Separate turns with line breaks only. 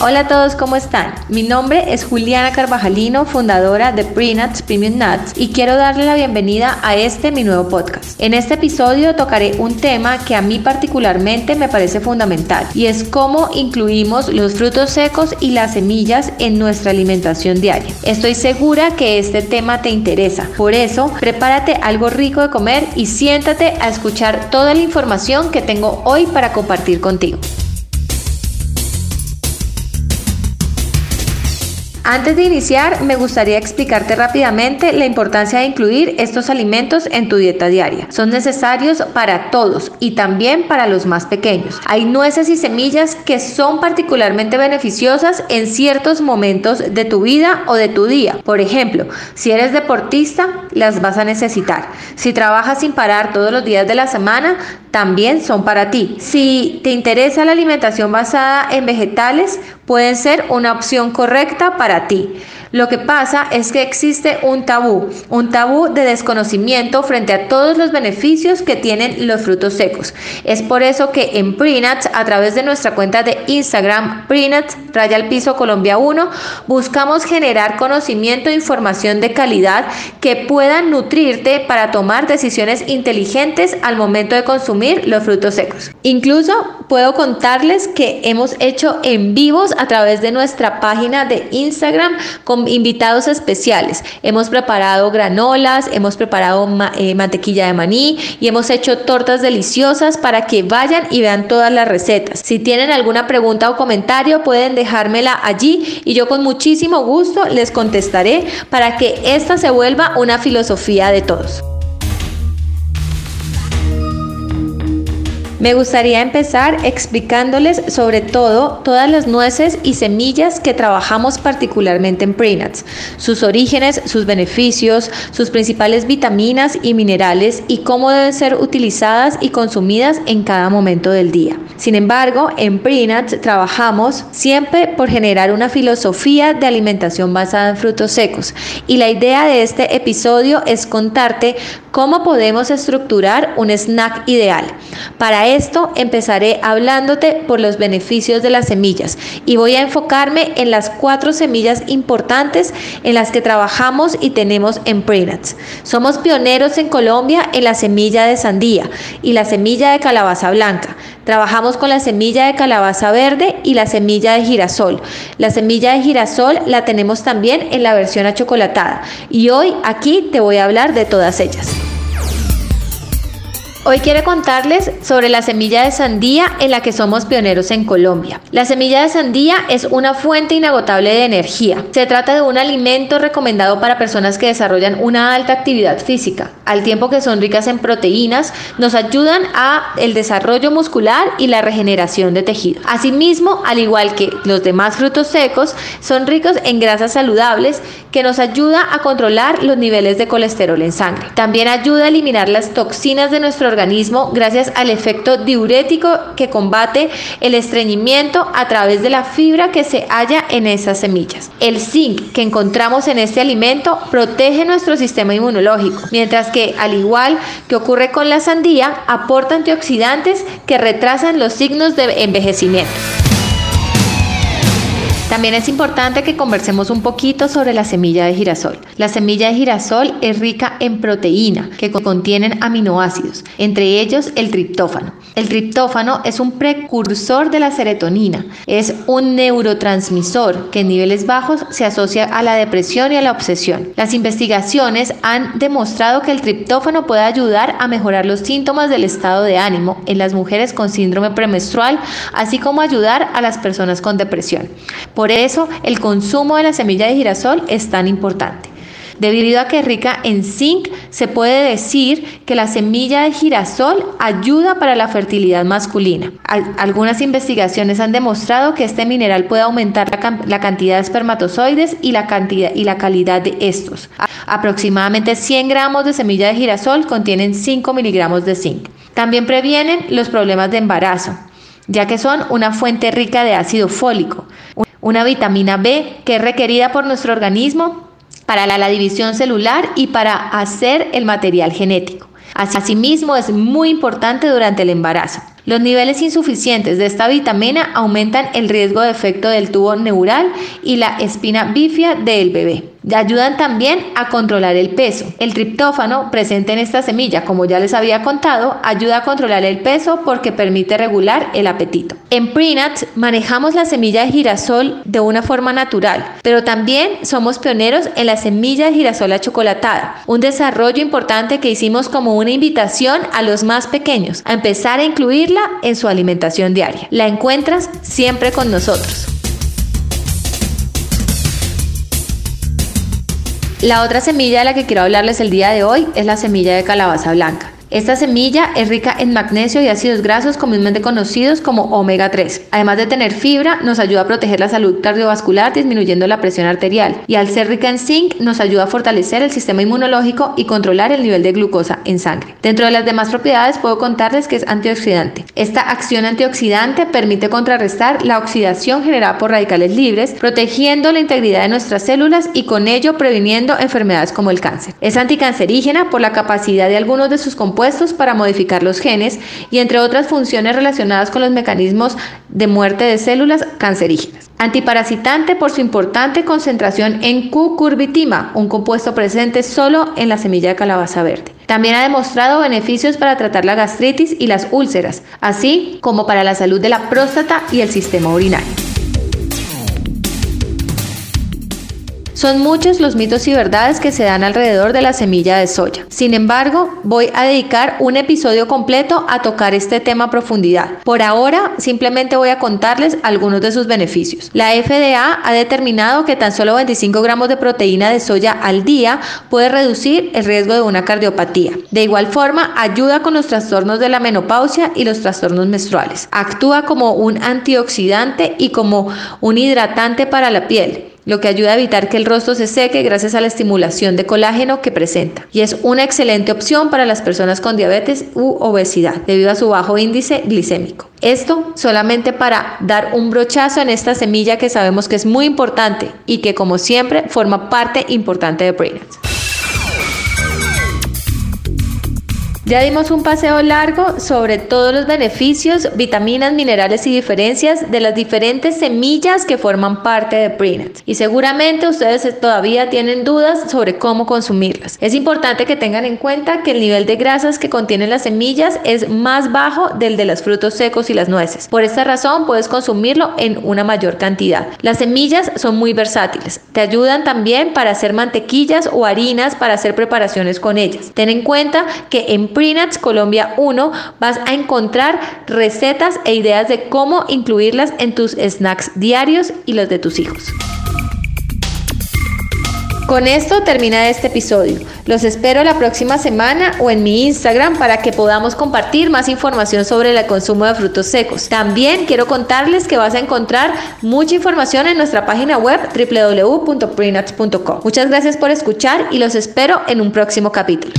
Hola a todos, ¿cómo están? Mi nombre es Juliana Carvajalino, fundadora de Prenuts Premium Nuts y quiero darle la bienvenida a este mi nuevo podcast. En este episodio tocaré un tema que a mí particularmente me parece fundamental y es cómo incluimos los frutos secos y las semillas en nuestra alimentación diaria. Estoy segura que este tema te interesa, por eso prepárate algo rico de comer y siéntate a escuchar toda la información que tengo hoy para compartir contigo. Antes de iniciar, me gustaría explicarte rápidamente la importancia de incluir estos alimentos en tu dieta diaria. Son necesarios para todos y también para los más pequeños. Hay nueces y semillas que son particularmente beneficiosas en ciertos momentos de tu vida o de tu día. Por ejemplo, si eres deportista, las vas a necesitar. Si trabajas sin parar todos los días de la semana, también son para ti. Si te interesa la alimentación basada en vegetales, pueden ser una opción correcta para ti. Lo que pasa es que existe un tabú, un tabú de desconocimiento frente a todos los beneficios que tienen los frutos secos. Es por eso que en Prenuts, a través de nuestra cuenta de Instagram, Prenuts, raya al piso Colombia 1, buscamos generar conocimiento e información de calidad que puedan nutrirte para tomar decisiones inteligentes al momento de consumir los frutos secos. Incluso puedo contarles que hemos hecho en vivos a través de nuestra página de Instagram con invitados especiales. Hemos preparado granolas, hemos preparado eh, mantequilla de maní y hemos hecho tortas deliciosas para que vayan y vean todas las recetas. Si tienen alguna pregunta o comentario pueden dejármela allí y yo con muchísimo gusto les contestaré para que esta se vuelva una filosofía de todos. Me gustaría empezar explicándoles sobre todo todas las nueces y semillas que trabajamos particularmente en Prenuts, sus orígenes, sus beneficios, sus principales vitaminas y minerales y cómo deben ser utilizadas y consumidas en cada momento del día. Sin embargo, en Prenuts trabajamos siempre por generar una filosofía de alimentación basada en frutos secos y la idea de este episodio es contarte cómo podemos estructurar un snack ideal. Para esto empezaré hablándote por los beneficios de las semillas y voy a enfocarme en las cuatro semillas importantes en las que trabajamos y tenemos en Prenuts. Somos pioneros en Colombia en la semilla de sandía y la semilla de calabaza blanca. Trabajamos con la semilla de calabaza verde y la semilla de girasol. La semilla de girasol la tenemos también en la versión achocolatada y hoy aquí te voy a hablar de todas ellas. Hoy quiero contarles sobre la semilla de sandía en la que somos pioneros en Colombia. La semilla de sandía es una fuente inagotable de energía. Se trata de un alimento recomendado para personas que desarrollan una alta actividad física, al tiempo que son ricas en proteínas, nos ayudan a el desarrollo muscular y la regeneración de tejido. Asimismo, al igual que los demás frutos secos, son ricos en grasas saludables que nos ayuda a controlar los niveles de colesterol en sangre. También ayuda a eliminar las toxinas de nuestro organismo gracias al efecto diurético que combate el estreñimiento a través de la fibra que se halla en esas semillas. El zinc que encontramos en este alimento protege nuestro sistema inmunológico, mientras que al igual que ocurre con la sandía, aporta antioxidantes que retrasan los signos de envejecimiento. También es importante que conversemos un poquito sobre la semilla de girasol. La semilla de girasol es rica en proteína que contienen aminoácidos, entre ellos el triptófano. El triptófano es un precursor de la serotonina, es un neurotransmisor que en niveles bajos se asocia a la depresión y a la obsesión. Las investigaciones han demostrado que el triptófano puede ayudar a mejorar los síntomas del estado de ánimo en las mujeres con síndrome premenstrual, así como ayudar a las personas con depresión. Por eso el consumo de la semilla de girasol es tan importante. Debido a que es rica en zinc, se puede decir que la semilla de girasol ayuda para la fertilidad masculina. Algunas investigaciones han demostrado que este mineral puede aumentar la, cantidad de espermatozoides y la, cantidad, y la calidad de estos. Aproximadamente 100 gramos de semilla de girasol contienen 5 miligramos de zinc. También previenen los problemas de embarazo, ya que son una fuente rica de ácido fólico una vitamina B que es requerida por nuestro organismo para la, división celular y para hacer el material genético. Asimismo, es muy importante durante el embarazo. Los niveles insuficientes de esta vitamina aumentan el riesgo de efecto del tubo neural y la espina bífida del bebé. Ayudan también a controlar el peso. El triptófano presente en esta semilla, como ya les había contado, ayuda a controlar el peso porque permite regular el apetito. En Prenats manejamos la semilla de girasol de una forma natural, pero también somos pioneros en la semilla de girasol achocolatada, un desarrollo importante que hicimos como una invitación a los más pequeños a empezar a incluirla en su alimentación diaria. La encuentras siempre con nosotros. La otra semilla de la que quiero hablarles el día de hoy es la semilla de calabaza blanca. Esta semilla es rica en magnesio y ácidos grasos comúnmente conocidos como omega 3. Además de tener fibra, nos ayuda a proteger la salud cardiovascular disminuyendo la presión arterial y al ser rica en zinc nos ayuda a fortalecer el sistema inmunológico y controlar el nivel de glucosa en sangre. Dentro de las demás propiedades puedo contarles que es antioxidante. Esta acción antioxidante permite contrarrestar la oxidación generada por radicales libres, protegiendo la integridad de nuestras células y con ello previniendo enfermedades como el cáncer. Es anticancerígena por la capacidad de algunos de sus componentes para modificar los genes y entre otras funciones relacionadas con los mecanismos de muerte de células cancerígenas. Antiparasitante por su importante concentración en cucurbitima, un compuesto presente solo en la semilla de calabaza verde. También ha demostrado beneficios para tratar la gastritis y las úlceras, así como para la salud de la próstata y el sistema urinario. Son muchos los mitos y verdades que se dan alrededor de la semilla de soya. Sin embargo, voy a dedicar un episodio completo a tocar este tema a profundidad. Por ahora, simplemente voy a contarles algunos de sus beneficios. La FDA ha determinado que tan solo 25 gramos de proteína de soya al día puede reducir el riesgo de una cardiopatía. De igual forma, ayuda con los trastornos de la menopausia y los trastornos menstruales. Actúa como un antioxidante y como un hidratante para la piel lo que ayuda a evitar que el rostro se seque gracias a la estimulación de colágeno que presenta. Y es una excelente opción para las personas con diabetes u obesidad, debido a su bajo índice glicémico. Esto solamente para dar un brochazo en esta semilla que sabemos que es muy importante y que como siempre forma parte importante de Brainers. Ya dimos un paseo largo sobre todos los beneficios, vitaminas, minerales y diferencias de las diferentes semillas que forman parte de Prenat. Y seguramente ustedes todavía tienen dudas sobre cómo consumirlas. Es importante que tengan en cuenta que el nivel de grasas que contienen las semillas es más bajo del de los frutos secos y las nueces. Por esta razón puedes consumirlo en una mayor cantidad. Las semillas son muy versátiles. Te ayudan también para hacer mantequillas o harinas para hacer preparaciones con ellas. Ten en cuenta que en Prenats Colombia 1 vas a encontrar recetas e ideas de cómo incluirlas en tus snacks diarios y los de tus hijos. Con esto termina este episodio. Los espero la próxima semana o en mi Instagram para que podamos compartir más información sobre el consumo de frutos secos. También quiero contarles que vas a encontrar mucha información en nuestra página web www.prenuts.com. Muchas gracias por escuchar y los espero en un próximo capítulo.